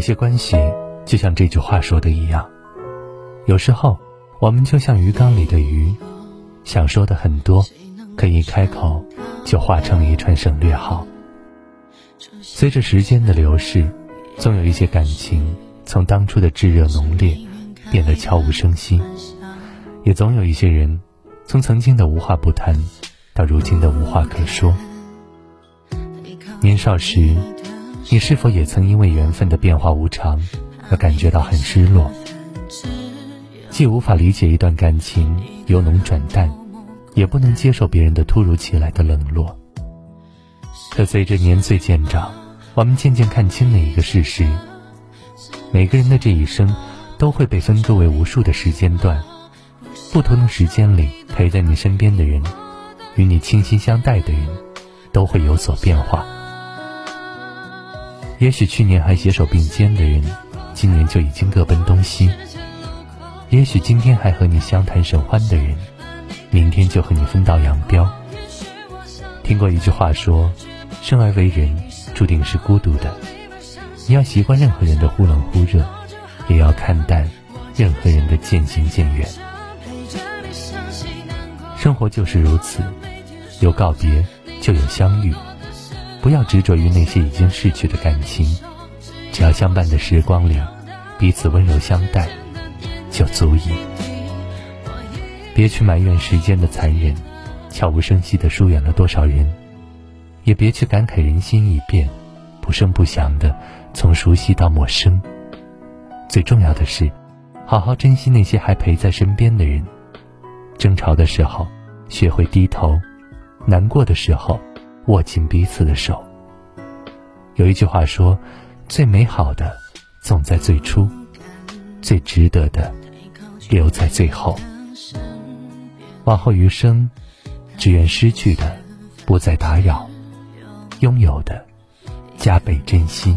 有些关系，就像这句话说的一样，有时候我们就像鱼缸里的鱼，想说的很多，可一开口就化成了一串省略号。随着时间的流逝，总有一些感情从当初的炙热浓烈变得悄无声息，也总有一些人从曾经的无话不谈到如今的无话可说。年少时。你是否也曾因为缘分的变化无常而感觉到很失落？既无法理解一段感情由浓转淡，也不能接受别人的突如其来的冷落。可随着年岁渐长，我们渐渐看清了一个事实：每个人的这一生都会被分割为无数的时间段，不同的时间里陪在你身边的人，与你倾心相待的人，都会有所变化。也许去年还携手并肩的人，今年就已经各奔东西；也许今天还和你相谈甚欢的人，明天就和你分道扬镳。听过一句话说：“生而为人，注定是孤独的。你要习惯任何人的忽冷忽热，也要看淡任何人的渐行渐远。生活就是如此，有告别，就有相遇。”不要执着于那些已经逝去的感情，只要相伴的时光里，彼此温柔相待，就足以。别去埋怨时间的残忍，悄无声息地疏远了多少人；也别去感慨人心易变，不声不响地从熟悉到陌生。最重要的是，好好珍惜那些还陪在身边的人。争吵的时候，学会低头；难过的时候。握紧彼此的手。有一句话说：“最美好的总在最初，最值得的留在最后。”往后余生，只愿失去的不再打扰，拥有的加倍珍惜。